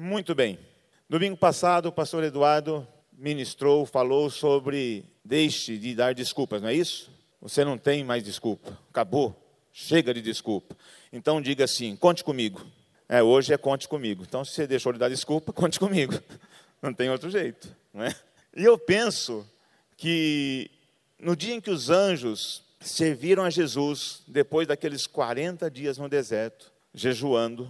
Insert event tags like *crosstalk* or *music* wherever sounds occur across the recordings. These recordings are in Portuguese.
Muito bem. Domingo passado, o pastor Eduardo ministrou, falou sobre deixe de dar desculpas, não é isso? Você não tem mais desculpa. Acabou. Chega de desculpa. Então diga assim: conte comigo. É, hoje é conte comigo. Então, se você deixou de dar desculpa, conte comigo. *laughs* Não tem outro jeito. Não é? E eu penso que no dia em que os anjos serviram a Jesus, depois daqueles 40 dias no deserto, jejuando,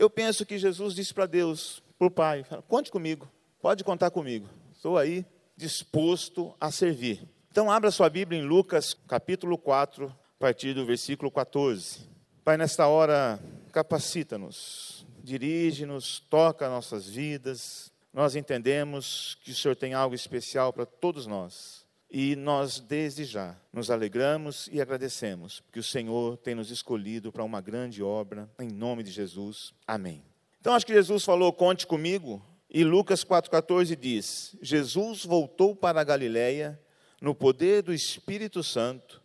eu penso que Jesus disse para Deus, para o Pai: conte comigo, pode contar comigo. Estou aí disposto a servir. Então, abra sua Bíblia em Lucas, capítulo 4, a partir do versículo 14. Pai, nesta hora, capacita-nos, dirige-nos, toca nossas vidas. Nós entendemos que o Senhor tem algo especial para todos nós. E nós, desde já, nos alegramos e agradecemos, porque o Senhor tem nos escolhido para uma grande obra, em nome de Jesus. Amém. Então, acho que Jesus falou: conte comigo. E Lucas 4,14 diz: Jesus voltou para a Galiléia no poder do Espírito Santo,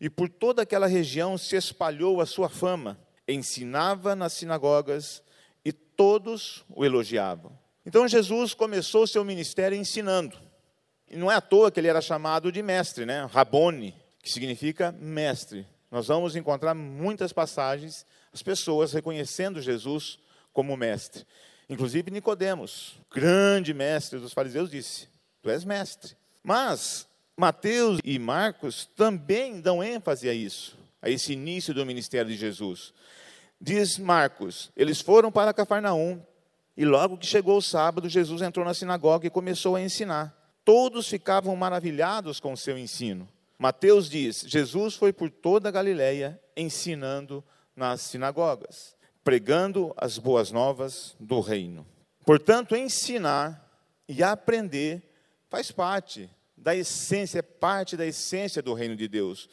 e por toda aquela região se espalhou a sua fama ensinava nas sinagogas e todos o elogiavam. Então Jesus começou seu ministério ensinando. Não é à toa que ele era chamado de mestre, né? Rabone, que significa mestre. Nós vamos encontrar muitas passagens as pessoas reconhecendo Jesus como mestre. Inclusive Nicodemos, grande mestre dos fariseus, disse: "Tu és mestre". Mas Mateus e Marcos também dão ênfase a isso, a esse início do ministério de Jesus. Diz Marcos: eles foram para Cafarnaum e logo que chegou o sábado, Jesus entrou na sinagoga e começou a ensinar. Todos ficavam maravilhados com o seu ensino. Mateus diz: Jesus foi por toda a Galiléia ensinando nas sinagogas, pregando as boas novas do reino. Portanto, ensinar e aprender faz parte da essência, é parte da essência do reino de Deus.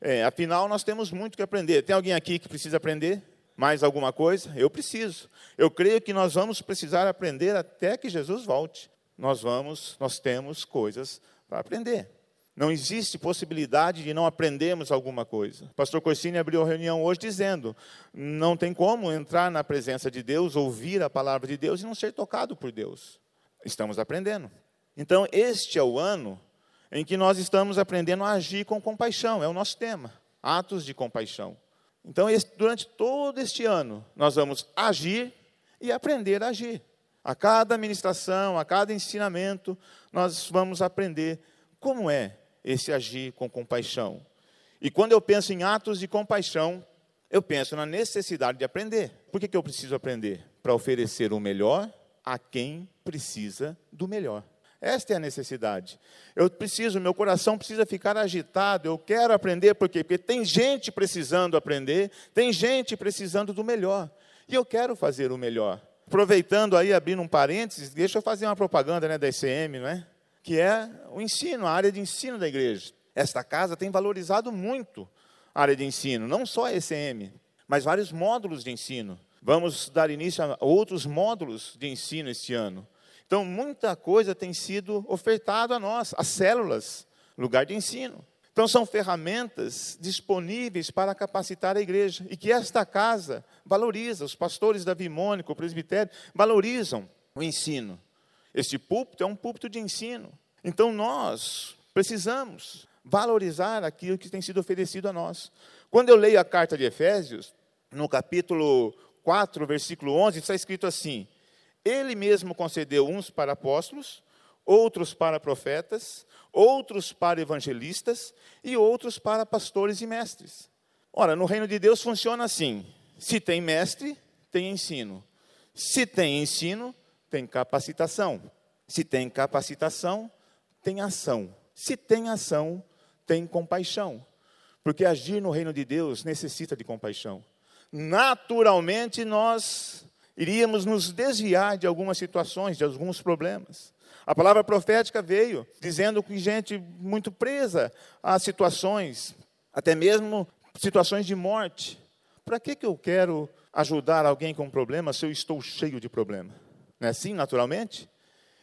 É, afinal, nós temos muito que aprender. Tem alguém aqui que precisa aprender? mais alguma coisa? Eu preciso. Eu creio que nós vamos precisar aprender até que Jesus volte. Nós vamos, nós temos coisas para aprender. Não existe possibilidade de não aprendermos alguma coisa. O pastor Corsini abriu a reunião hoje dizendo: não tem como entrar na presença de Deus, ouvir a palavra de Deus e não ser tocado por Deus. Estamos aprendendo. Então, este é o ano em que nós estamos aprendendo a agir com compaixão, é o nosso tema. Atos de compaixão. Então, durante todo este ano, nós vamos agir e aprender a agir. A cada ministração, a cada ensinamento, nós vamos aprender como é esse agir com compaixão. E quando eu penso em atos de compaixão, eu penso na necessidade de aprender. Por que, que eu preciso aprender? Para oferecer o melhor a quem precisa do melhor. Esta é a necessidade. Eu preciso, meu coração precisa ficar agitado. Eu quero aprender, por quê? Porque tem gente precisando aprender, tem gente precisando do melhor. E eu quero fazer o melhor. Aproveitando aí, abrindo um parênteses, deixa eu fazer uma propaganda né, da ICM, não é? que é o ensino, a área de ensino da igreja. Esta casa tem valorizado muito a área de ensino, não só a ECM, mas vários módulos de ensino. Vamos dar início a outros módulos de ensino este ano. Então, muita coisa tem sido ofertado a nós, as células, lugar de ensino. Então, são ferramentas disponíveis para capacitar a igreja e que esta casa valoriza. Os pastores da Vimônica, o presbitério, valorizam o ensino. Este púlpito é um púlpito de ensino. Então, nós precisamos valorizar aquilo que tem sido oferecido a nós. Quando eu leio a carta de Efésios, no capítulo 4, versículo 11, está escrito assim: ele mesmo concedeu uns para apóstolos, outros para profetas, outros para evangelistas e outros para pastores e mestres. Ora, no reino de Deus funciona assim: se tem mestre, tem ensino. Se tem ensino, tem capacitação. Se tem capacitação, tem ação. Se tem ação, tem compaixão. Porque agir no reino de Deus necessita de compaixão. Naturalmente, nós iríamos nos desviar de algumas situações, de alguns problemas. A palavra profética veio dizendo que gente muito presa a situações, até mesmo situações de morte. Para que, que eu quero ajudar alguém com problema se eu estou cheio de problema? Não é assim, naturalmente?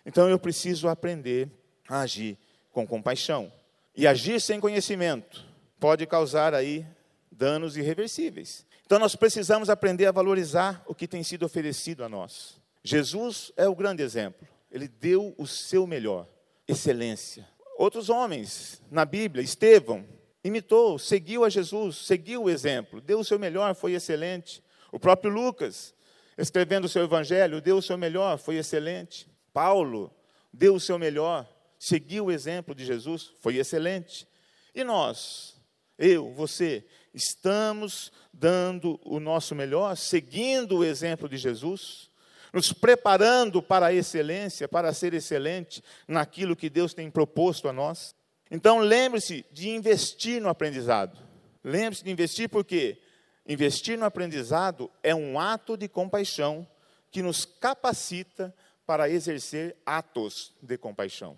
Então eu preciso aprender a agir com compaixão. E agir sem conhecimento pode causar aí danos irreversíveis. Então nós precisamos aprender a valorizar o que tem sido oferecido a nós. Jesus é o grande exemplo. Ele deu o seu melhor, excelência. Outros homens na Bíblia, Estevão, imitou, seguiu a Jesus, seguiu o exemplo, deu o seu melhor, foi excelente. O próprio Lucas, escrevendo o seu evangelho, deu o seu melhor, foi excelente. Paulo deu o seu melhor, seguiu o exemplo de Jesus, foi excelente. E nós, eu, você, estamos dando o nosso melhor, seguindo o exemplo de Jesus, nos preparando para a excelência, para ser excelente naquilo que Deus tem proposto a nós. Então lembre-se de investir no aprendizado. Lembre-se de investir porque investir no aprendizado é um ato de compaixão que nos capacita para exercer atos de compaixão.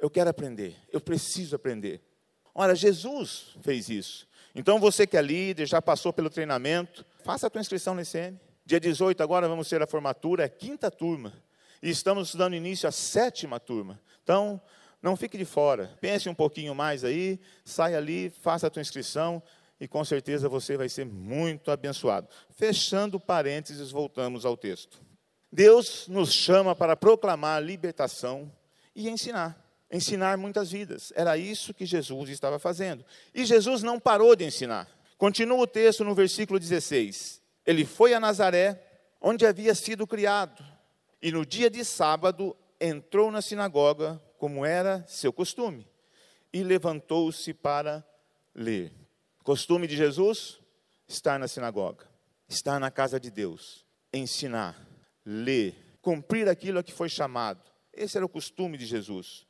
Eu quero aprender, eu preciso aprender. Ora, Jesus fez isso. Então você que é líder, já passou pelo treinamento, faça a tua inscrição no ICM. Dia 18 agora vamos ter a formatura, é a quinta turma. E estamos dando início à sétima turma. Então, não fique de fora. Pense um pouquinho mais aí, saia ali, faça a tua inscrição e com certeza você vai ser muito abençoado. Fechando parênteses, voltamos ao texto. Deus nos chama para proclamar libertação e ensinar. Ensinar muitas vidas. Era isso que Jesus estava fazendo. E Jesus não parou de ensinar. Continua o texto no versículo 16. Ele foi a Nazaré, onde havia sido criado, e no dia de sábado entrou na sinagoga como era seu costume, e levantou-se para ler. Costume de Jesus? Estar na sinagoga, estar na casa de Deus, ensinar, ler, cumprir aquilo a que foi chamado. Esse era o costume de Jesus.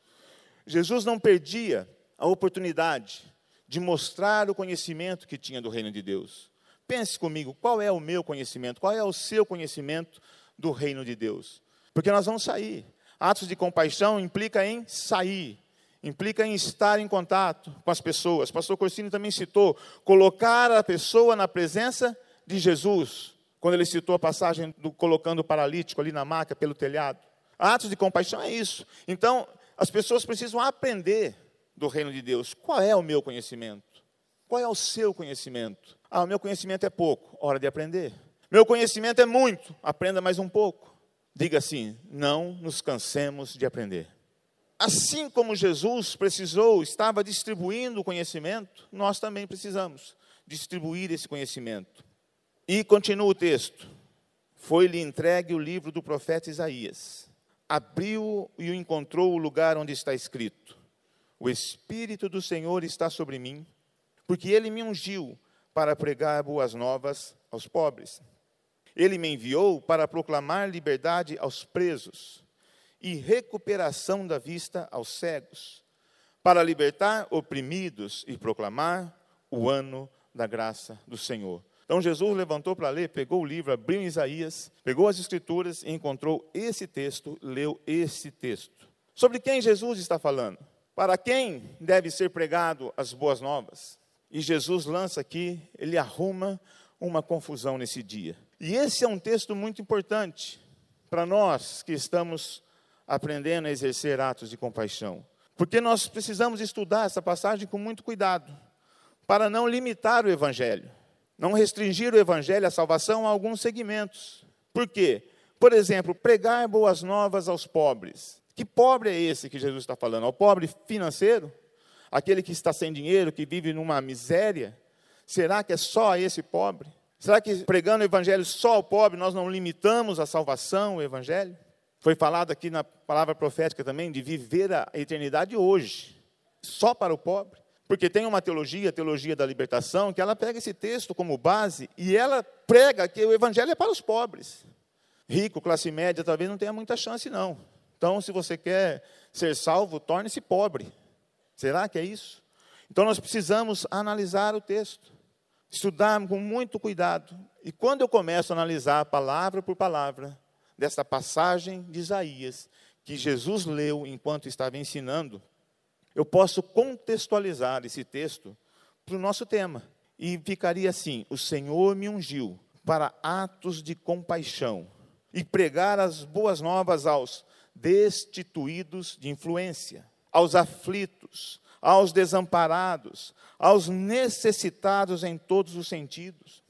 Jesus não perdia a oportunidade de mostrar o conhecimento que tinha do reino de Deus. Pense comigo, qual é o meu conhecimento? Qual é o seu conhecimento do reino de Deus? Porque nós vamos sair. Atos de compaixão implica em sair, implica em estar em contato com as pessoas. Pastor Corsini também citou colocar a pessoa na presença de Jesus, quando ele citou a passagem do colocando o paralítico ali na maca pelo telhado. Atos de compaixão é isso. Então, as pessoas precisam aprender do reino de Deus. Qual é o meu conhecimento? Qual é o seu conhecimento? Ah, o meu conhecimento é pouco, hora de aprender. Meu conhecimento é muito, aprenda mais um pouco. Diga assim: não nos cansemos de aprender. Assim como Jesus precisou, estava distribuindo o conhecimento, nós também precisamos distribuir esse conhecimento. E continua o texto: Foi-lhe entregue o livro do profeta Isaías. Abriu e encontrou o lugar onde está escrito: O Espírito do Senhor está sobre mim, porque ele me ungiu para pregar boas novas aos pobres ele me enviou para proclamar liberdade aos presos e recuperação da vista aos cegos, para libertar oprimidos e proclamar o ano da graça do Senhor. Então Jesus levantou para ler, pegou o livro, abriu Isaías, pegou as escrituras e encontrou esse texto, leu esse texto. Sobre quem Jesus está falando? Para quem deve ser pregado as boas novas? E Jesus lança aqui, ele arruma uma confusão nesse dia. E esse é um texto muito importante para nós que estamos aprendendo a exercer atos de compaixão. Porque nós precisamos estudar essa passagem com muito cuidado, para não limitar o evangelho, não restringir o evangelho, a salvação a alguns segmentos. Por quê? Por exemplo, pregar boas novas aos pobres. Que pobre é esse que Jesus está falando? Ao pobre financeiro? Aquele que está sem dinheiro, que vive numa miséria? Será que é só esse pobre? Será que pregando o evangelho só ao pobre nós não limitamos a salvação, o evangelho? Foi falado aqui na palavra profética também de viver a eternidade hoje, só para o pobre. Porque tem uma teologia, a teologia da libertação, que ela pega esse texto como base e ela prega que o evangelho é para os pobres. Rico, classe média, talvez não tenha muita chance, não. Então, se você quer ser salvo, torne-se pobre. Será que é isso? Então, nós precisamos analisar o texto estudar com muito cuidado. E quando eu começo a analisar palavra por palavra dessa passagem de Isaías, que Jesus leu enquanto estava ensinando, eu posso contextualizar esse texto para o nosso tema. E ficaria assim: O Senhor me ungiu para atos de compaixão e pregar as boas novas aos destituídos de influência, aos aflitos, aos desamparados, aos necessitados em todos os sentidos.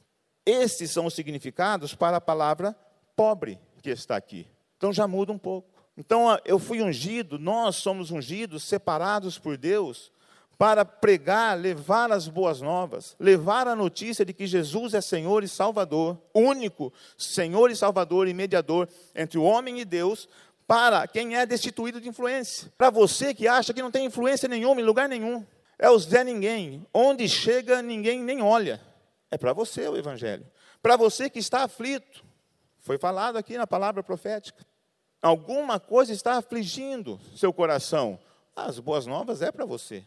Esses são os significados para a palavra pobre que está aqui. Então já muda um pouco. Então eu fui ungido, nós somos ungidos, separados por Deus, para pregar, levar as boas novas, levar a notícia de que Jesus é Senhor e Salvador, único Senhor e Salvador e mediador entre o homem e Deus, para quem é destituído de influência. Para você que acha que não tem influência nenhuma em lugar nenhum, é o Zé Ninguém, onde chega ninguém nem olha. É para você o Evangelho. Para você que está aflito, foi falado aqui na palavra profética. Alguma coisa está afligindo seu coração. As boas novas é para você.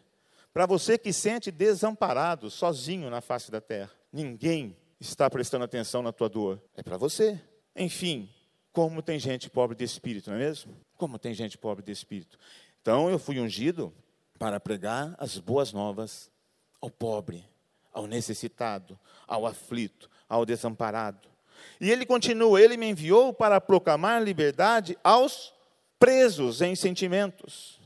Para você que sente desamparado, sozinho na face da terra. Ninguém está prestando atenção na tua dor. É para você. Enfim, como tem gente pobre de espírito, não é mesmo? Como tem gente pobre de espírito. Então eu fui ungido para pregar as boas novas ao pobre, ao necessitado, ao aflito, ao desamparado. E ele continua: Ele me enviou para proclamar liberdade aos presos em sentimentos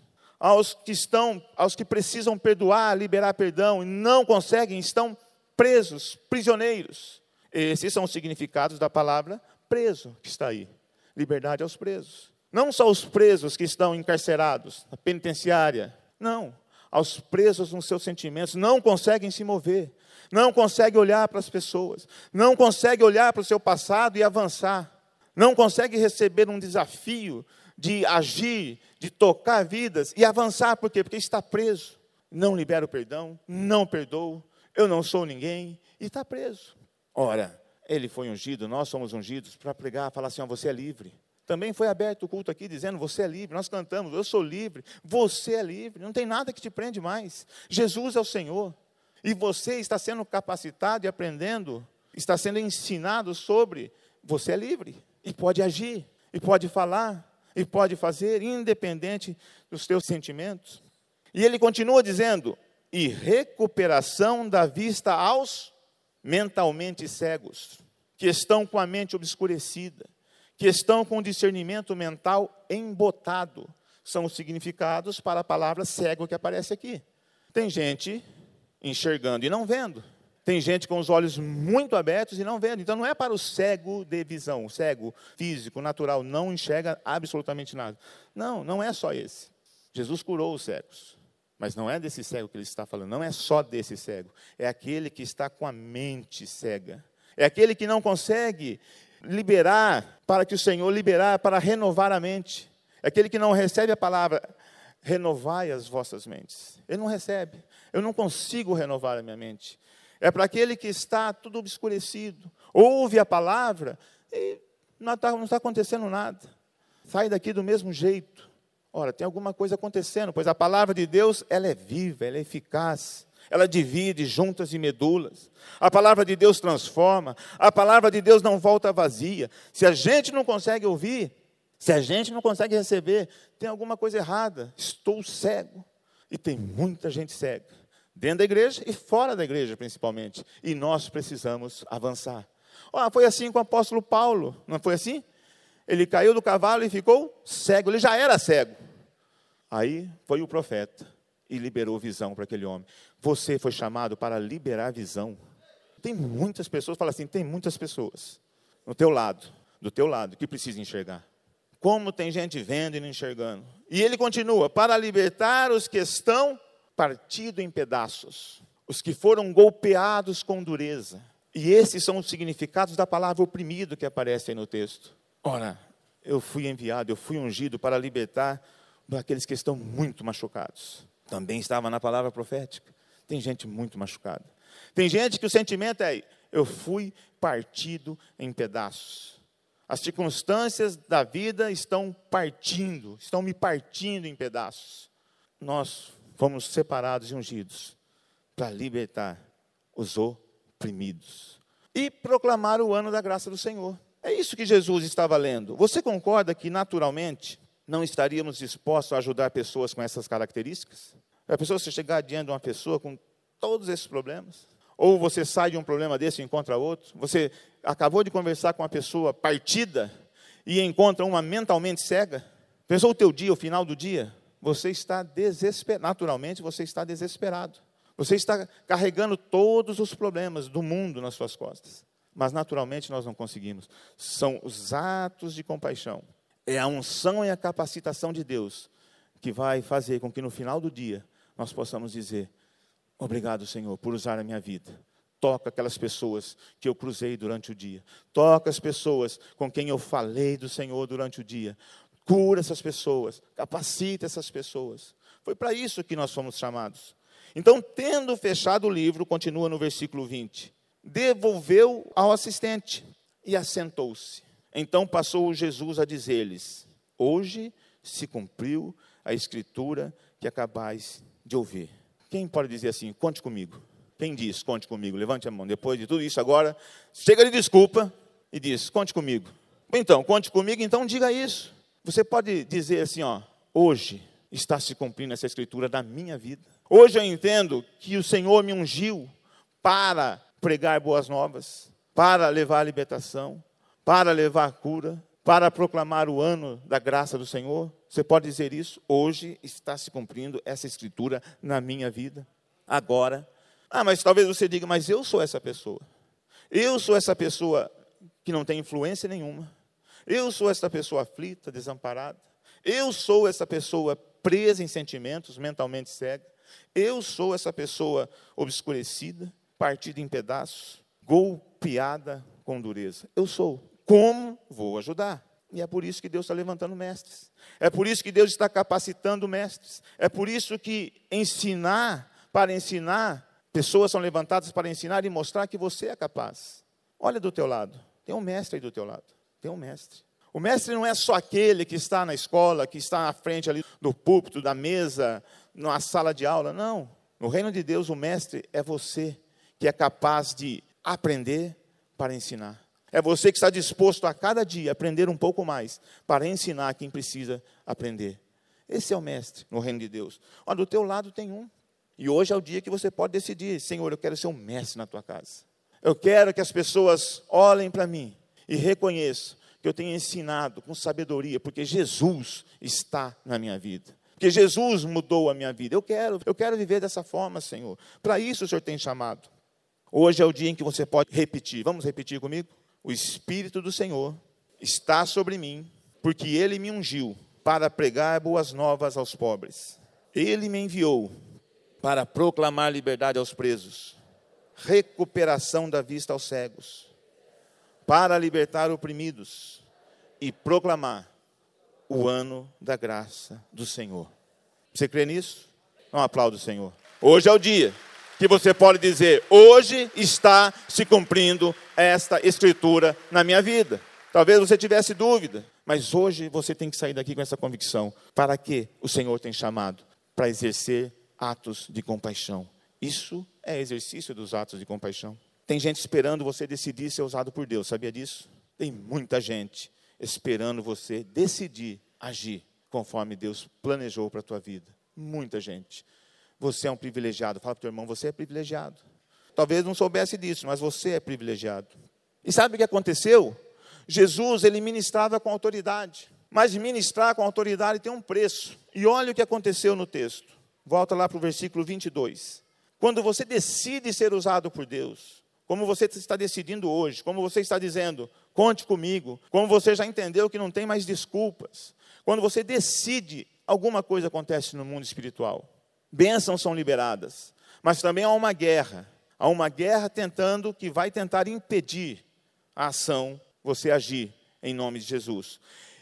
aos que estão, aos que precisam perdoar, liberar perdão e não conseguem, estão presos, prisioneiros. Esses são os significados da palavra preso que está aí. Liberdade aos presos. Não só os presos que estão encarcerados na penitenciária, não, aos presos nos seus sentimentos, não conseguem se mover, não conseguem olhar para as pessoas, não conseguem olhar para o seu passado e avançar, não conseguem receber um desafio de agir, de tocar vidas e avançar, por quê? Porque está preso. Não libera o perdão, não perdoa, eu não sou ninguém, e está preso. Ora, ele foi ungido, nós somos ungidos para pregar, falar assim: ó, você é livre. Também foi aberto o culto aqui dizendo: Você é livre. Nós cantamos: Eu sou livre. Você é livre. Não tem nada que te prende mais. Jesus é o Senhor. E você está sendo capacitado e aprendendo, está sendo ensinado sobre. Você é livre. E pode agir. E pode falar e pode fazer, independente dos teus sentimentos. E ele continua dizendo: e recuperação da vista aos mentalmente cegos, que estão com a mente obscurecida, que estão com o discernimento mental embotado. São os significados para a palavra cego que aparece aqui. Tem gente enxergando e não vendo. Tem gente com os olhos muito abertos e não vendo. Então não é para o cego de visão, cego físico, natural, não enxerga absolutamente nada. Não, não é só esse. Jesus curou os cegos. Mas não é desse cego que ele está falando, não é só desse cego. É aquele que está com a mente cega. É aquele que não consegue liberar para que o Senhor liberar para renovar a mente. É aquele que não recebe a palavra renovai as vossas mentes. Ele não recebe. Eu não consigo renovar a minha mente. É para aquele que está tudo obscurecido. Ouve a palavra e não está, não está acontecendo nada. Sai daqui do mesmo jeito. Ora, tem alguma coisa acontecendo, pois a palavra de Deus, ela é viva, ela é eficaz. Ela divide juntas e medulas. A palavra de Deus transforma. A palavra de Deus não volta vazia. Se a gente não consegue ouvir, se a gente não consegue receber, tem alguma coisa errada. Estou cego. E tem muita gente cega dentro da igreja e fora da igreja, principalmente. E nós precisamos avançar. Oh, foi assim com o apóstolo Paulo, não foi assim? Ele caiu do cavalo e ficou cego, ele já era cego. Aí foi o profeta e liberou visão para aquele homem. Você foi chamado para liberar visão. Tem muitas pessoas, fala assim, tem muitas pessoas no teu lado, do teu lado, que precisam enxergar. Como tem gente vendo e não enxergando. E ele continua, para libertar os que estão partido em pedaços, os que foram golpeados com dureza. E esses são os significados da palavra oprimido que aparece aí no texto. Ora, eu fui enviado, eu fui ungido para libertar aqueles que estão muito machucados. Também estava na palavra profética. Tem gente muito machucada. Tem gente que o sentimento é: eu fui partido em pedaços. As circunstâncias da vida estão partindo, estão me partindo em pedaços. Nós fomos separados e ungidos para libertar os oprimidos e proclamar o ano da graça do Senhor. É isso que Jesus estava lendo. Você concorda que naturalmente não estaríamos dispostos a ajudar pessoas com essas características? A pessoa se chegar diante de uma pessoa com todos esses problemas, ou você sai de um problema desse e encontra outro, você acabou de conversar com uma pessoa partida e encontra uma mentalmente cega, pensou o teu dia, o final do dia, você está desesperado, naturalmente você está desesperado. Você está carregando todos os problemas do mundo nas suas costas. Mas naturalmente nós não conseguimos. São os atos de compaixão. É a unção e a capacitação de Deus que vai fazer com que no final do dia nós possamos dizer: Obrigado, Senhor, por usar a minha vida. Toca aquelas pessoas que eu cruzei durante o dia. Toca as pessoas com quem eu falei do Senhor durante o dia. Cura essas pessoas. Capacita essas pessoas. Foi para isso que nós fomos chamados. Então, tendo fechado o livro, continua no versículo 20: devolveu ao assistente e assentou-se. Então passou Jesus a dizer-lhes: Hoje se cumpriu a escritura que acabais de ouvir. Quem pode dizer assim? Conte comigo. Quem diz, conte comigo? Levante a mão. Depois de tudo isso, agora, chega de desculpa e diz: Conte comigo. Então, conte comigo, então diga isso. Você pode dizer assim: ó, hoje está se cumprindo essa escritura da minha vida. Hoje eu entendo que o Senhor me ungiu para pregar boas novas, para levar a libertação, para levar a cura, para proclamar o ano da graça do Senhor. Você pode dizer isso? Hoje está se cumprindo essa escritura na minha vida. Agora. Ah, mas talvez você diga, mas eu sou essa pessoa. Eu sou essa pessoa que não tem influência nenhuma. Eu sou essa pessoa aflita, desamparada. Eu sou essa pessoa presa em sentimentos, mentalmente cega. Eu sou essa pessoa obscurecida, partida em pedaços, golpeada com dureza. Eu sou. Como vou ajudar? E é por isso que Deus está levantando mestres. É por isso que Deus está capacitando mestres. É por isso que ensinar, para ensinar, pessoas são levantadas para ensinar e mostrar que você é capaz. Olha do teu lado. Tem um mestre aí do teu lado. Tem um mestre. O mestre não é só aquele que está na escola, que está à frente ali do púlpito, da mesa, na sala de aula. Não. No reino de Deus, o mestre é você que é capaz de aprender para ensinar. É você que está disposto a cada dia aprender um pouco mais para ensinar quem precisa aprender. Esse é o mestre no reino de Deus. Olha, do teu lado tem um. E hoje é o dia que você pode decidir: Senhor, eu quero ser um mestre na tua casa. Eu quero que as pessoas olhem para mim e reconheçam que eu tenho ensinado com sabedoria, porque Jesus está na minha vida. Porque Jesus mudou a minha vida. Eu quero, eu quero viver dessa forma, Senhor. Para isso o Senhor tem chamado. Hoje é o dia em que você pode repetir. Vamos repetir comigo? O Espírito do Senhor está sobre mim, porque ele me ungiu para pregar boas novas aos pobres. Ele me enviou para proclamar liberdade aos presos, recuperação da vista aos cegos para libertar oprimidos e proclamar o ano da graça do Senhor. Você crê nisso? Um aplauso, Senhor. Hoje é o dia que você pode dizer: hoje está se cumprindo esta escritura na minha vida. Talvez você tivesse dúvida, mas hoje você tem que sair daqui com essa convicção. Para que o Senhor tem chamado? Para exercer atos de compaixão. Isso é exercício dos atos de compaixão. Tem gente esperando você decidir ser usado por Deus, sabia disso? Tem muita gente esperando você decidir agir conforme Deus planejou para a tua vida. Muita gente. Você é um privilegiado. Fala para o teu irmão, você é privilegiado. Talvez não soubesse disso, mas você é privilegiado. E sabe o que aconteceu? Jesus, ele ministrava com autoridade. Mas ministrar com autoridade tem um preço. E olha o que aconteceu no texto. Volta lá para o versículo 22. Quando você decide ser usado por Deus, como você está decidindo hoje, como você está dizendo, conte comigo, como você já entendeu que não tem mais desculpas. Quando você decide, alguma coisa acontece no mundo espiritual. Bênçãos são liberadas, mas também há uma guerra. Há uma guerra tentando, que vai tentar impedir a ação, você agir em nome de Jesus.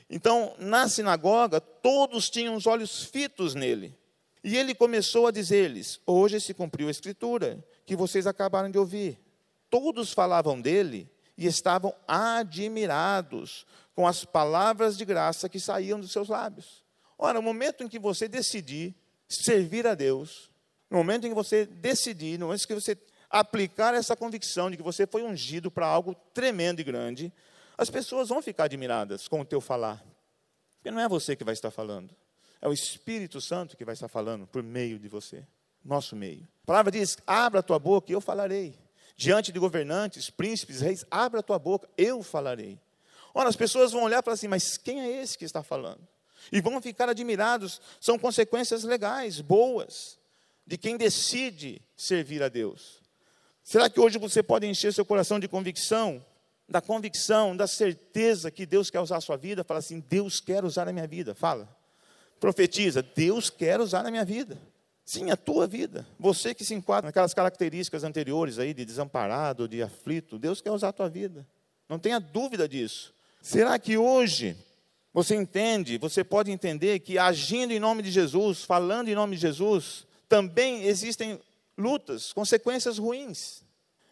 Então, na sinagoga, todos tinham os olhos fitos nele. E ele começou a dizer-lhes: Hoje se cumpriu a escritura que vocês acabaram de ouvir. Todos falavam dele e estavam admirados com as palavras de graça que saíam dos seus lábios. Ora, no momento em que você decidir servir a Deus, no momento em que você decidir, no momento em que você aplicar essa convicção de que você foi ungido para algo tremendo e grande, as pessoas vão ficar admiradas com o teu falar. Porque não é você que vai estar falando, é o Espírito Santo que vai estar falando por meio de você, nosso meio. A palavra diz: abra a tua boca e eu falarei diante de governantes, príncipes, reis, abra a tua boca, eu falarei. Ora, as pessoas vão olhar e falar assim, mas quem é esse que está falando? E vão ficar admirados, são consequências legais, boas, de quem decide servir a Deus. Será que hoje você pode encher seu coração de convicção da convicção, da certeza que Deus quer usar a sua vida, fala assim: Deus quer usar a minha vida. Fala. Profetiza: Deus quer usar a minha vida. Sim, a tua vida. Você que se enquadra naquelas características anteriores aí de desamparado, de aflito, Deus quer usar a tua vida. Não tenha dúvida disso. Será que hoje você entende, você pode entender que agindo em nome de Jesus, falando em nome de Jesus, também existem lutas, consequências ruins.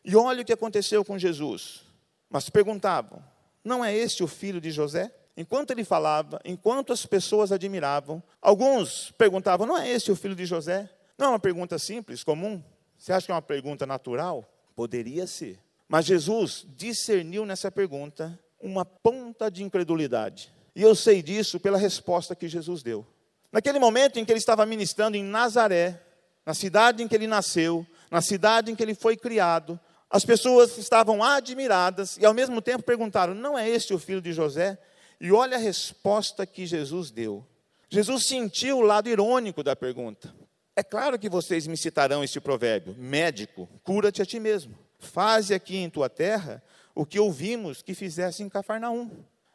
E olha o que aconteceu com Jesus. Mas perguntavam: não é este o filho de José? Enquanto ele falava, enquanto as pessoas admiravam, alguns perguntavam: não é este o filho de José? Não é uma pergunta simples, comum? Você acha que é uma pergunta natural? Poderia ser. Mas Jesus discerniu nessa pergunta uma ponta de incredulidade. E eu sei disso pela resposta que Jesus deu. Naquele momento em que ele estava ministrando em Nazaré, na cidade em que ele nasceu, na cidade em que ele foi criado, as pessoas estavam admiradas e ao mesmo tempo perguntaram: Não é este o filho de José? E olha a resposta que Jesus deu. Jesus sentiu o lado irônico da pergunta. É claro que vocês me citarão este provérbio: Médico, cura-te a ti mesmo. Faze aqui em tua terra o que ouvimos que fizesse em Cafarnaum.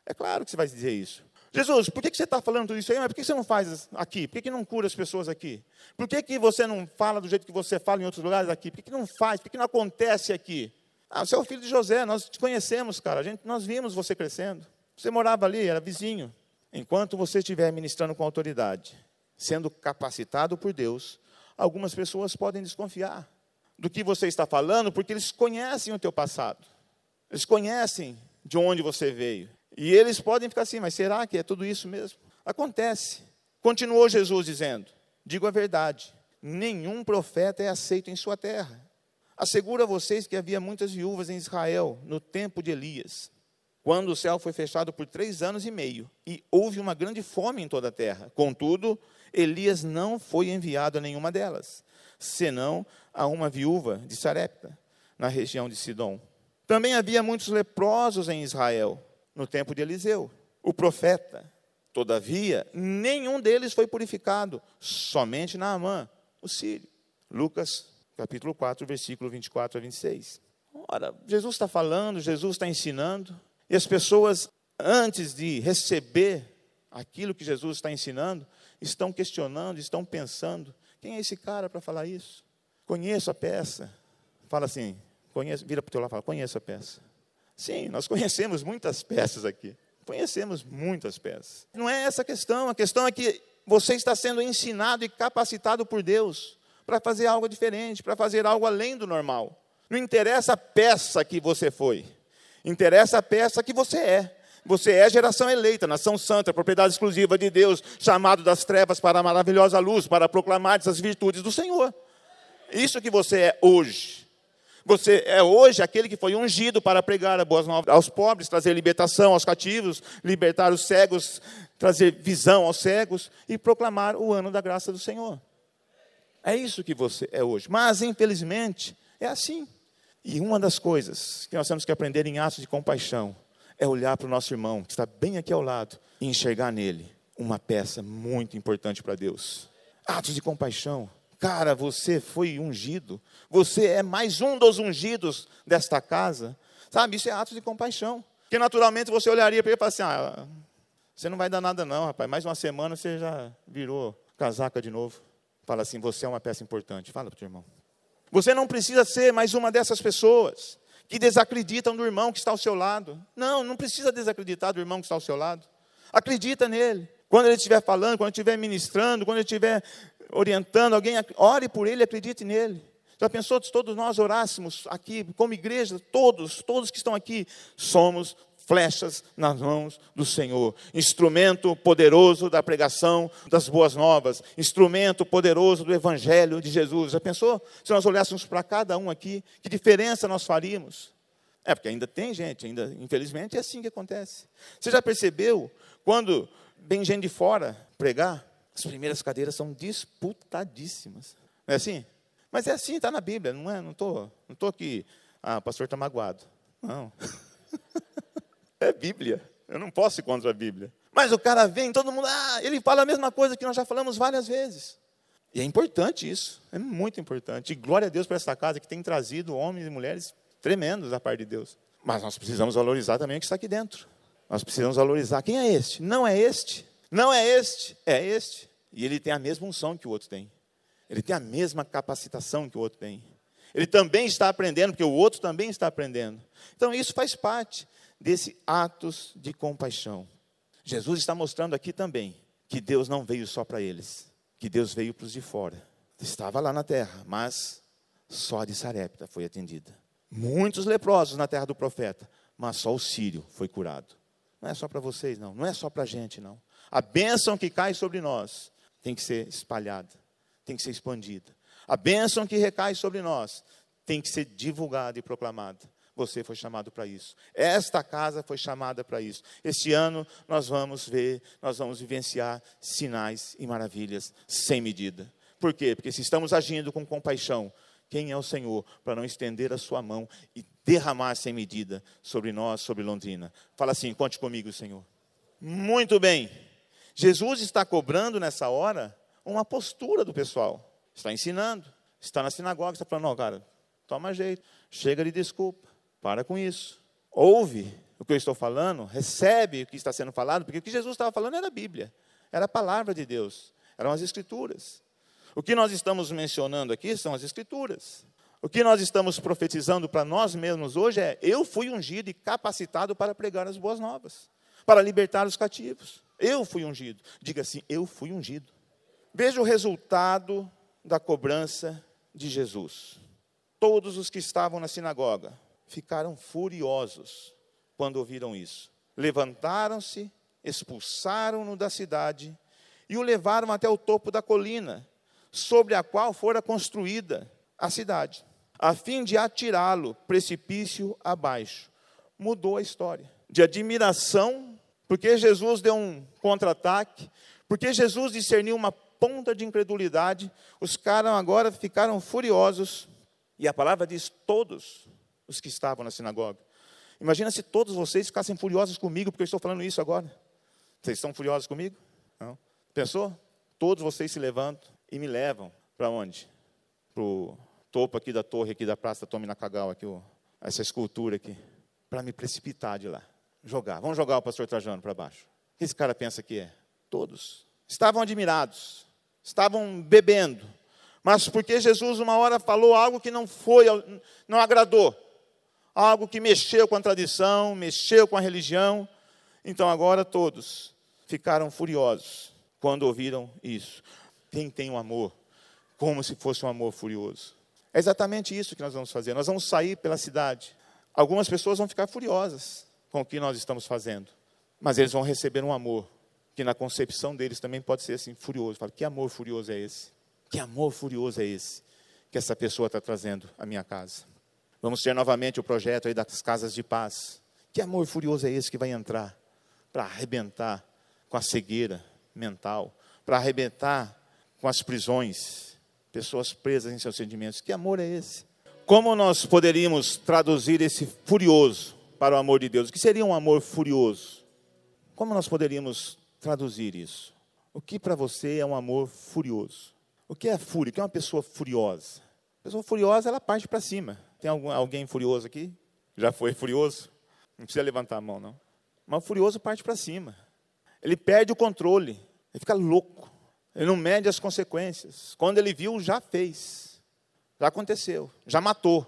É claro que você vai dizer isso. Jesus, por que você está falando tudo isso aí? Mas por que você não faz aqui? Por que não cura as pessoas aqui? Por que, que você não fala do jeito que você fala em outros lugares aqui? Por que, que não faz? Por que não acontece aqui? Ah, você é o filho de José, nós te conhecemos, cara. A gente, nós vimos você crescendo. Você morava ali, era vizinho. Enquanto você estiver ministrando com autoridade, sendo capacitado por Deus, algumas pessoas podem desconfiar do que você está falando, porque eles conhecem o teu passado. Eles conhecem de onde você veio. E eles podem ficar assim, mas será que é tudo isso mesmo? Acontece. Continuou Jesus dizendo: Digo a verdade, nenhum profeta é aceito em sua terra. Asseguro a vocês que havia muitas viúvas em Israel no tempo de Elias, quando o céu foi fechado por três anos e meio, e houve uma grande fome em toda a terra. Contudo, Elias não foi enviado a nenhuma delas, senão a uma viúva de Sarepta, na região de Sidom. Também havia muitos leprosos em Israel no tempo de Eliseu, o profeta. Todavia, nenhum deles foi purificado, somente Naamã, o sírio. Lucas, capítulo 4, versículo 24 a 26. Ora, Jesus está falando, Jesus está ensinando, e as pessoas, antes de receber aquilo que Jesus está ensinando, estão questionando, estão pensando: quem é esse cara para falar isso? Conheço a peça. Fala assim, conheço, vira para o teu lado e fala: conheço a peça. Sim, nós conhecemos muitas peças aqui. Conhecemos muitas peças. Não é essa a questão, a questão é que você está sendo ensinado e capacitado por Deus para fazer algo diferente, para fazer algo além do normal. Não interessa a peça que você foi, interessa a peça que você é. Você é geração eleita, nação santa, propriedade exclusiva de Deus, chamado das trevas para a maravilhosa luz, para proclamar essas virtudes do Senhor. Isso que você é hoje. Você é hoje aquele que foi ungido para pregar boas novas aos pobres, trazer libertação aos cativos, libertar os cegos, trazer visão aos cegos e proclamar o ano da graça do Senhor. É isso que você é hoje. Mas, infelizmente, é assim. E uma das coisas que nós temos que aprender em atos de compaixão é olhar para o nosso irmão, que está bem aqui ao lado, e enxergar nele uma peça muito importante para Deus. Atos de compaixão. Cara, você foi ungido. Você é mais um dos ungidos desta casa. Sabe, isso é ato de compaixão. Porque naturalmente você olharia para ele e falaria assim: ah, você não vai dar nada, não, rapaz. Mais uma semana você já virou casaca de novo. Fala assim: você é uma peça importante. Fala para o teu irmão. Você não precisa ser mais uma dessas pessoas que desacreditam do irmão que está ao seu lado. Não, não precisa desacreditar do irmão que está ao seu lado. Acredita nele. Quando ele estiver falando, quando ele estiver ministrando, quando ele estiver orientando alguém, ore por ele, acredite nele. Já pensou se todos nós orássemos aqui, como igreja, todos, todos que estão aqui, somos flechas nas mãos do Senhor, instrumento poderoso da pregação das boas novas, instrumento poderoso do Evangelho de Jesus. Já pensou se nós olhássemos para cada um aqui, que diferença nós faríamos? É, porque ainda tem gente, ainda, infelizmente, é assim que acontece. Você já percebeu quando vem gente de fora pregar? As primeiras cadeiras são disputadíssimas. Não é assim? Mas é assim, está na Bíblia, não é? Não estou não tô aqui, ah, o pastor está magoado. Não. *laughs* é Bíblia. Eu não posso ir contra a Bíblia. Mas o cara vem, todo mundo, ah, ele fala a mesma coisa que nós já falamos várias vezes. E é importante isso, é muito importante. E glória a Deus por essa casa que tem trazido homens e mulheres tremendos da parte de Deus. Mas nós precisamos valorizar também o que está aqui dentro. Nós precisamos valorizar quem é este. Não é este. Não é este. É este. E ele tem a mesma unção que o outro tem. Ele tem a mesma capacitação que o outro tem. Ele também está aprendendo, porque o outro também está aprendendo. Então, isso faz parte desse atos de compaixão. Jesus está mostrando aqui também que Deus não veio só para eles, que Deus veio para os de fora. Estava lá na terra, mas só a de Sarepta foi atendida. Muitos leprosos na terra do profeta, mas só o sírio foi curado. Não é só para vocês, não. Não é só para a gente, não. A bênção que cai sobre nós tem que ser espalhada, tem que ser expandida. A bênção que recai sobre nós tem que ser divulgada e proclamada. Você foi chamado para isso. Esta casa foi chamada para isso. Este ano nós vamos ver, nós vamos vivenciar sinais e maravilhas sem medida. Por quê? Porque se estamos agindo com compaixão, quem é o Senhor para não estender a sua mão e derramar sem medida sobre nós, sobre Londrina? Fala assim: conte comigo, Senhor. Muito bem. Jesus está cobrando nessa hora uma postura do pessoal. Está ensinando, está na sinagoga, está falando: não, cara, toma jeito, chega de desculpa, para com isso. Ouve o que eu estou falando, recebe o que está sendo falado, porque o que Jesus estava falando era a Bíblia, era a palavra de Deus, eram as Escrituras. O que nós estamos mencionando aqui são as Escrituras. O que nós estamos profetizando para nós mesmos hoje é: eu fui ungido e capacitado para pregar as boas novas, para libertar os cativos. Eu fui ungido. Diga assim: eu fui ungido. Veja o resultado da cobrança de Jesus. Todos os que estavam na sinagoga ficaram furiosos quando ouviram isso. Levantaram-se, expulsaram-no da cidade e o levaram até o topo da colina, sobre a qual fora construída a cidade, a fim de atirá-lo precipício abaixo. Mudou a história. De admiração, porque Jesus deu um contra-ataque, porque Jesus discerniu uma ponta de incredulidade, os caras agora ficaram furiosos. E a palavra diz: todos os que estavam na sinagoga. Imagina se todos vocês ficassem furiosos comigo, porque eu estou falando isso agora. Vocês estão furiosos comigo? Não. Pensou? Todos vocês se levantam e me levam para onde? Para o topo aqui da torre, aqui da Praça Tomi Nakagawa, aqui, essa escultura aqui, para me precipitar de lá. Jogar. Vamos jogar o pastor Trajano para baixo. O que esse cara pensa que é? Todos. Estavam admirados estavam bebendo. Mas porque Jesus uma hora falou algo que não foi, não agradou. Algo que mexeu com a tradição, mexeu com a religião. Então agora todos ficaram furiosos quando ouviram isso. Quem tem o um amor, como se fosse um amor furioso. É exatamente isso que nós vamos fazer. Nós vamos sair pela cidade. Algumas pessoas vão ficar furiosas com o que nós estamos fazendo, mas eles vão receber um amor que na concepção deles também pode ser assim, furioso. Fala, que amor furioso é esse? Que amor furioso é esse que essa pessoa está trazendo à minha casa? Vamos ter novamente o projeto aí das casas de paz. Que amor furioso é esse que vai entrar para arrebentar com a cegueira mental, para arrebentar com as prisões, pessoas presas em seus sentimentos? Que amor é esse? Como nós poderíamos traduzir esse furioso para o amor de Deus? O que seria um amor furioso? Como nós poderíamos traduzir isso. O que para você é um amor furioso? O que é fúria? O que é uma pessoa furiosa? A pessoa furiosa, ela parte para cima. Tem algum, alguém furioso aqui? Já foi furioso? Não precisa levantar a mão, não. Mas o furioso parte para cima. Ele perde o controle. Ele fica louco. Ele não mede as consequências. Quando ele viu, já fez. Já aconteceu. Já matou.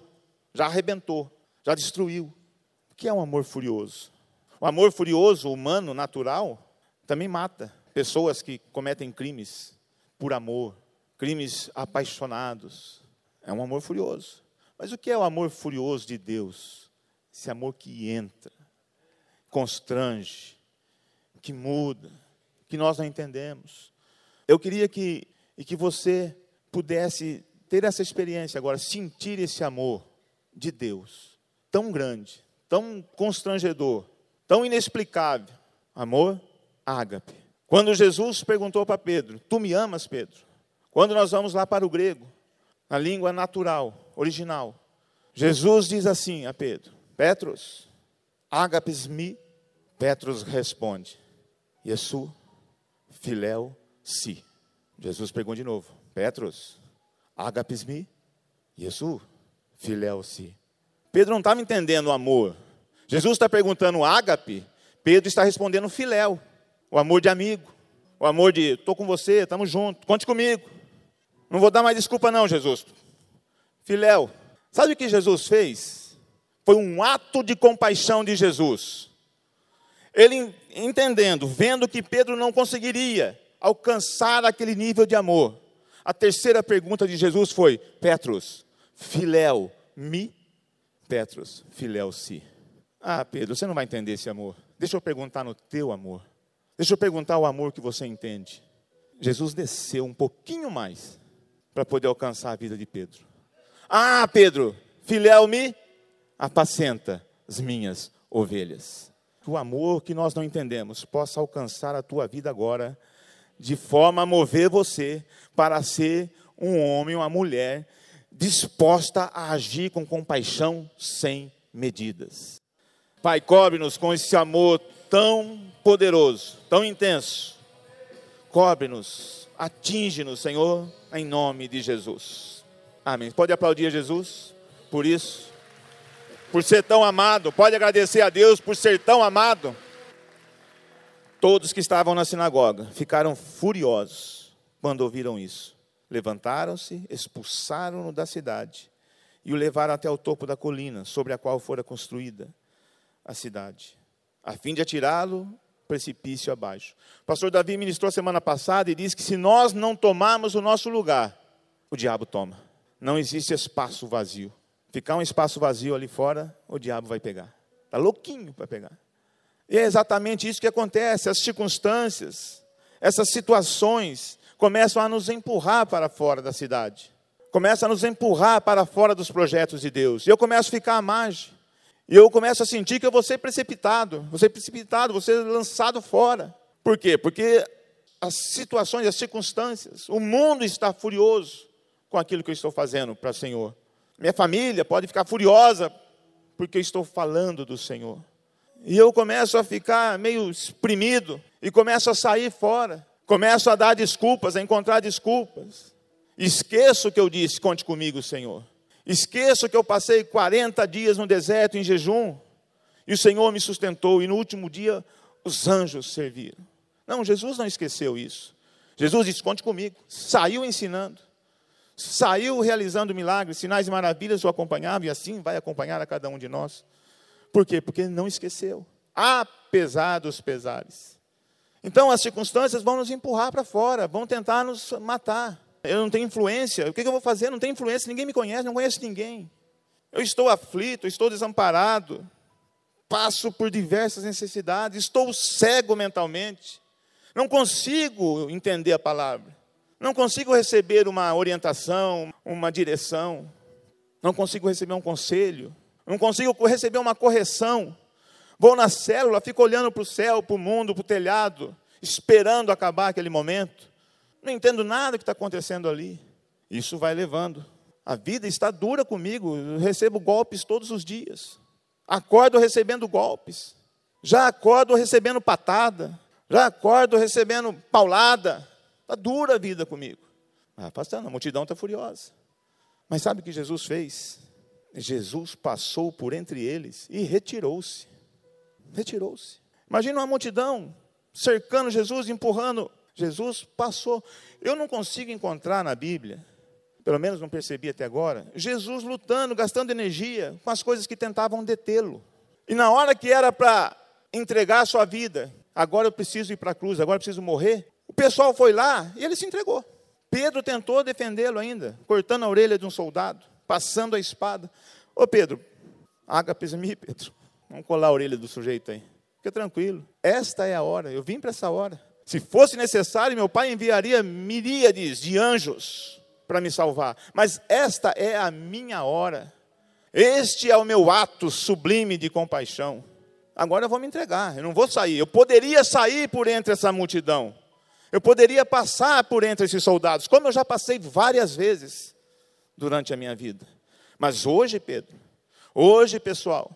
Já arrebentou. Já destruiu. O que é um amor furioso? O amor furioso, humano, natural, também mata pessoas que cometem crimes por amor, crimes apaixonados. É um amor furioso. Mas o que é o amor furioso de Deus? Esse amor que entra, constrange, que muda, que nós não entendemos. Eu queria que, e que você pudesse ter essa experiência agora, sentir esse amor de Deus, tão grande, tão constrangedor, tão inexplicável. Amor ágape. Quando Jesus perguntou para Pedro: Tu me amas, Pedro? Quando nós vamos lá para o grego, na língua natural, original, Jesus diz assim a Pedro: Petros, agapes mi. Petros responde: Yesu, filéu si. Jesus pergunta de novo: Petros, agapes mi. Yesu, filéu si. Pedro não estava entendendo o amor. Jesus está perguntando ágape, Pedro está respondendo filéu, o amor de amigo, o amor de estou com você, estamos juntos, conte comigo. Não vou dar mais desculpa não, Jesus. Filéu. Sabe o que Jesus fez? Foi um ato de compaixão de Jesus. Ele entendendo, vendo que Pedro não conseguiria alcançar aquele nível de amor. A terceira pergunta de Jesus foi: Petros, filéu, mi? Petros, filéu, si. Ah, Pedro, você não vai entender esse amor. Deixa eu perguntar no teu amor. Deixa eu perguntar o amor que você entende. Jesus desceu um pouquinho mais para poder alcançar a vida de Pedro. Ah, Pedro, filéu me apacenta as minhas ovelhas. Que o amor que nós não entendemos possa alcançar a tua vida agora, de forma a mover você para ser um homem, uma mulher disposta a agir com compaixão sem medidas. Pai, cobre-nos com esse amor tão poderoso, tão intenso. Cobre-nos, atinge-nos, Senhor, em nome de Jesus. Amém. Pode aplaudir a Jesus por isso, por ser tão amado. Pode agradecer a Deus por ser tão amado. Todos que estavam na sinagoga ficaram furiosos quando ouviram isso. Levantaram-se, expulsaram-no da cidade e o levaram até o topo da colina sobre a qual fora construída a cidade a fim de atirá-lo precipício abaixo. O pastor Davi ministrou semana passada e disse que se nós não tomarmos o nosso lugar, o diabo toma. Não existe espaço vazio. Ficar um espaço vazio ali fora, o diabo vai pegar. Está louquinho para pegar. E é exatamente isso que acontece. As circunstâncias, essas situações começam a nos empurrar para fora da cidade. Começam a nos empurrar para fora dos projetos de Deus. E eu começo a ficar à margem. E eu começo a sentir que eu vou ser precipitado, vou ser precipitado, vou ser lançado fora. Por quê? Porque as situações, as circunstâncias, o mundo está furioso com aquilo que eu estou fazendo para o Senhor. Minha família pode ficar furiosa porque eu estou falando do Senhor. E eu começo a ficar meio exprimido e começo a sair fora. Começo a dar desculpas, a encontrar desculpas. Esqueço que eu disse, conte comigo, Senhor. Esqueço que eu passei 40 dias no deserto em jejum e o Senhor me sustentou e no último dia os anjos serviram. Não, Jesus não esqueceu isso. Jesus disse: conte comigo. Saiu ensinando, saiu realizando milagres, sinais e maravilhas o acompanhavam e assim vai acompanhar a cada um de nós. Por quê? Porque não esqueceu, apesar dos pesares. Então as circunstâncias vão nos empurrar para fora, vão tentar nos matar. Eu não tenho influência, o que eu vou fazer? não tenho influência, ninguém me conhece, não conheço ninguém. Eu estou aflito, estou desamparado, passo por diversas necessidades, estou cego mentalmente, não consigo entender a palavra, não consigo receber uma orientação, uma direção, não consigo receber um conselho, não consigo receber uma correção. Vou na célula, fico olhando para o céu, para o mundo, para o telhado, esperando acabar aquele momento. Não entendo nada que está acontecendo ali. Isso vai levando. A vida está dura comigo. Eu recebo golpes todos os dias. Acordo recebendo golpes. Já acordo recebendo patada. Já acordo recebendo paulada. Está dura a vida comigo. Ah, pastor, a multidão está furiosa. Mas sabe o que Jesus fez? Jesus passou por entre eles e retirou-se. Retirou-se. Imagina uma multidão cercando Jesus, empurrando Jesus passou. Eu não consigo encontrar na Bíblia, pelo menos não percebi até agora, Jesus lutando, gastando energia com as coisas que tentavam detê-lo. E na hora que era para entregar a sua vida, agora eu preciso ir para a cruz, agora eu preciso morrer, o pessoal foi lá e ele se entregou. Pedro tentou defendê-lo ainda, cortando a orelha de um soldado, passando a espada. Ô Pedro, ágapes me, Pedro. Vamos colar a orelha do sujeito aí. Fica tranquilo. Esta é a hora, eu vim para essa hora. Se fosse necessário, meu pai enviaria miríades de anjos para me salvar. Mas esta é a minha hora. Este é o meu ato sublime de compaixão. Agora eu vou me entregar, eu não vou sair. Eu poderia sair por entre essa multidão. Eu poderia passar por entre esses soldados, como eu já passei várias vezes durante a minha vida. Mas hoje, Pedro, hoje, pessoal,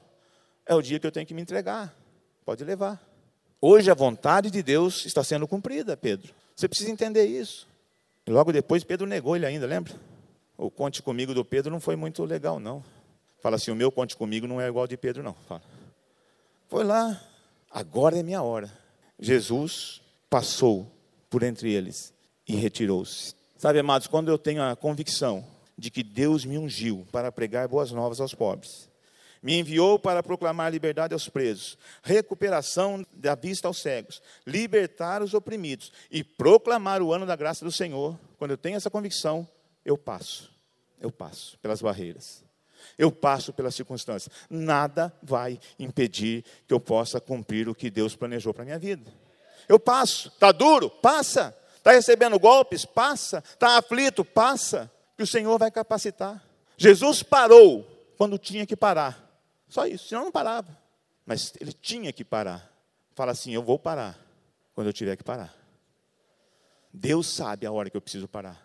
é o dia que eu tenho que me entregar. Pode levar. Hoje a vontade de Deus está sendo cumprida, Pedro. Você precisa entender isso. E logo depois Pedro negou ele ainda, lembra? O conte comigo do Pedro não foi muito legal, não. Fala assim, o meu conte comigo não é igual ao de Pedro, não. Fala. Foi lá. Agora é minha hora. Jesus passou por entre eles e retirou-se. Sabe, amados, quando eu tenho a convicção de que Deus me ungiu para pregar boas novas aos pobres, me enviou para proclamar liberdade aos presos, recuperação da vista aos cegos, libertar os oprimidos e proclamar o ano da graça do Senhor. Quando eu tenho essa convicção, eu passo. Eu passo pelas barreiras. Eu passo pelas circunstâncias. Nada vai impedir que eu possa cumprir o que Deus planejou para a minha vida. Eu passo. Está duro? Passa. Está recebendo golpes? Passa. Está aflito? Passa. Que o Senhor vai capacitar. Jesus parou quando tinha que parar. Só isso, senão não parava. Mas ele tinha que parar. Fala assim: eu vou parar quando eu tiver que parar. Deus sabe a hora que eu preciso parar.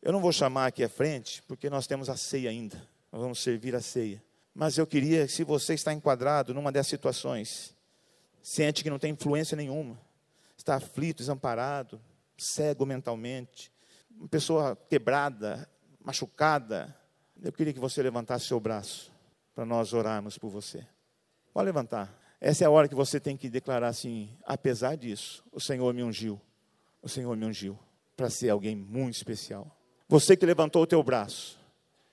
Eu não vou chamar aqui à frente, porque nós temos a ceia ainda. Nós vamos servir a ceia. Mas eu queria, se você está enquadrado numa dessas situações, sente que não tem influência nenhuma, está aflito, desamparado, cego mentalmente, uma pessoa quebrada, machucada, eu queria que você levantasse seu braço para nós orarmos por você. Pode levantar. Essa é a hora que você tem que declarar assim: apesar disso, o Senhor me ungiu. O Senhor me ungiu para ser alguém muito especial. Você que levantou o teu braço,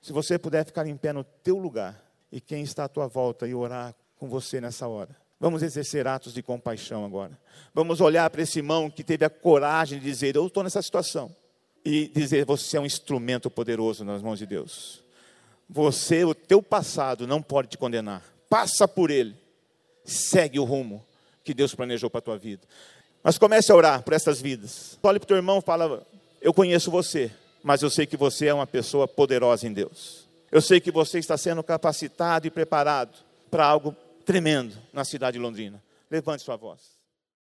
se você puder ficar em pé no teu lugar e quem está à tua volta e orar com você nessa hora. Vamos exercer atos de compaixão agora. Vamos olhar para esse irmão que teve a coragem de dizer: Eu estou nessa situação. E dizer: Você é um instrumento poderoso nas mãos de Deus. Você, o teu passado não pode te condenar. Passa por ele. Segue o rumo que Deus planejou para a tua vida. Mas comece a orar por essas vidas. Olhe para o teu irmão e fala: Eu conheço você, mas eu sei que você é uma pessoa poderosa em Deus. Eu sei que você está sendo capacitado e preparado para algo tremendo na cidade de Londrina. Levante sua voz.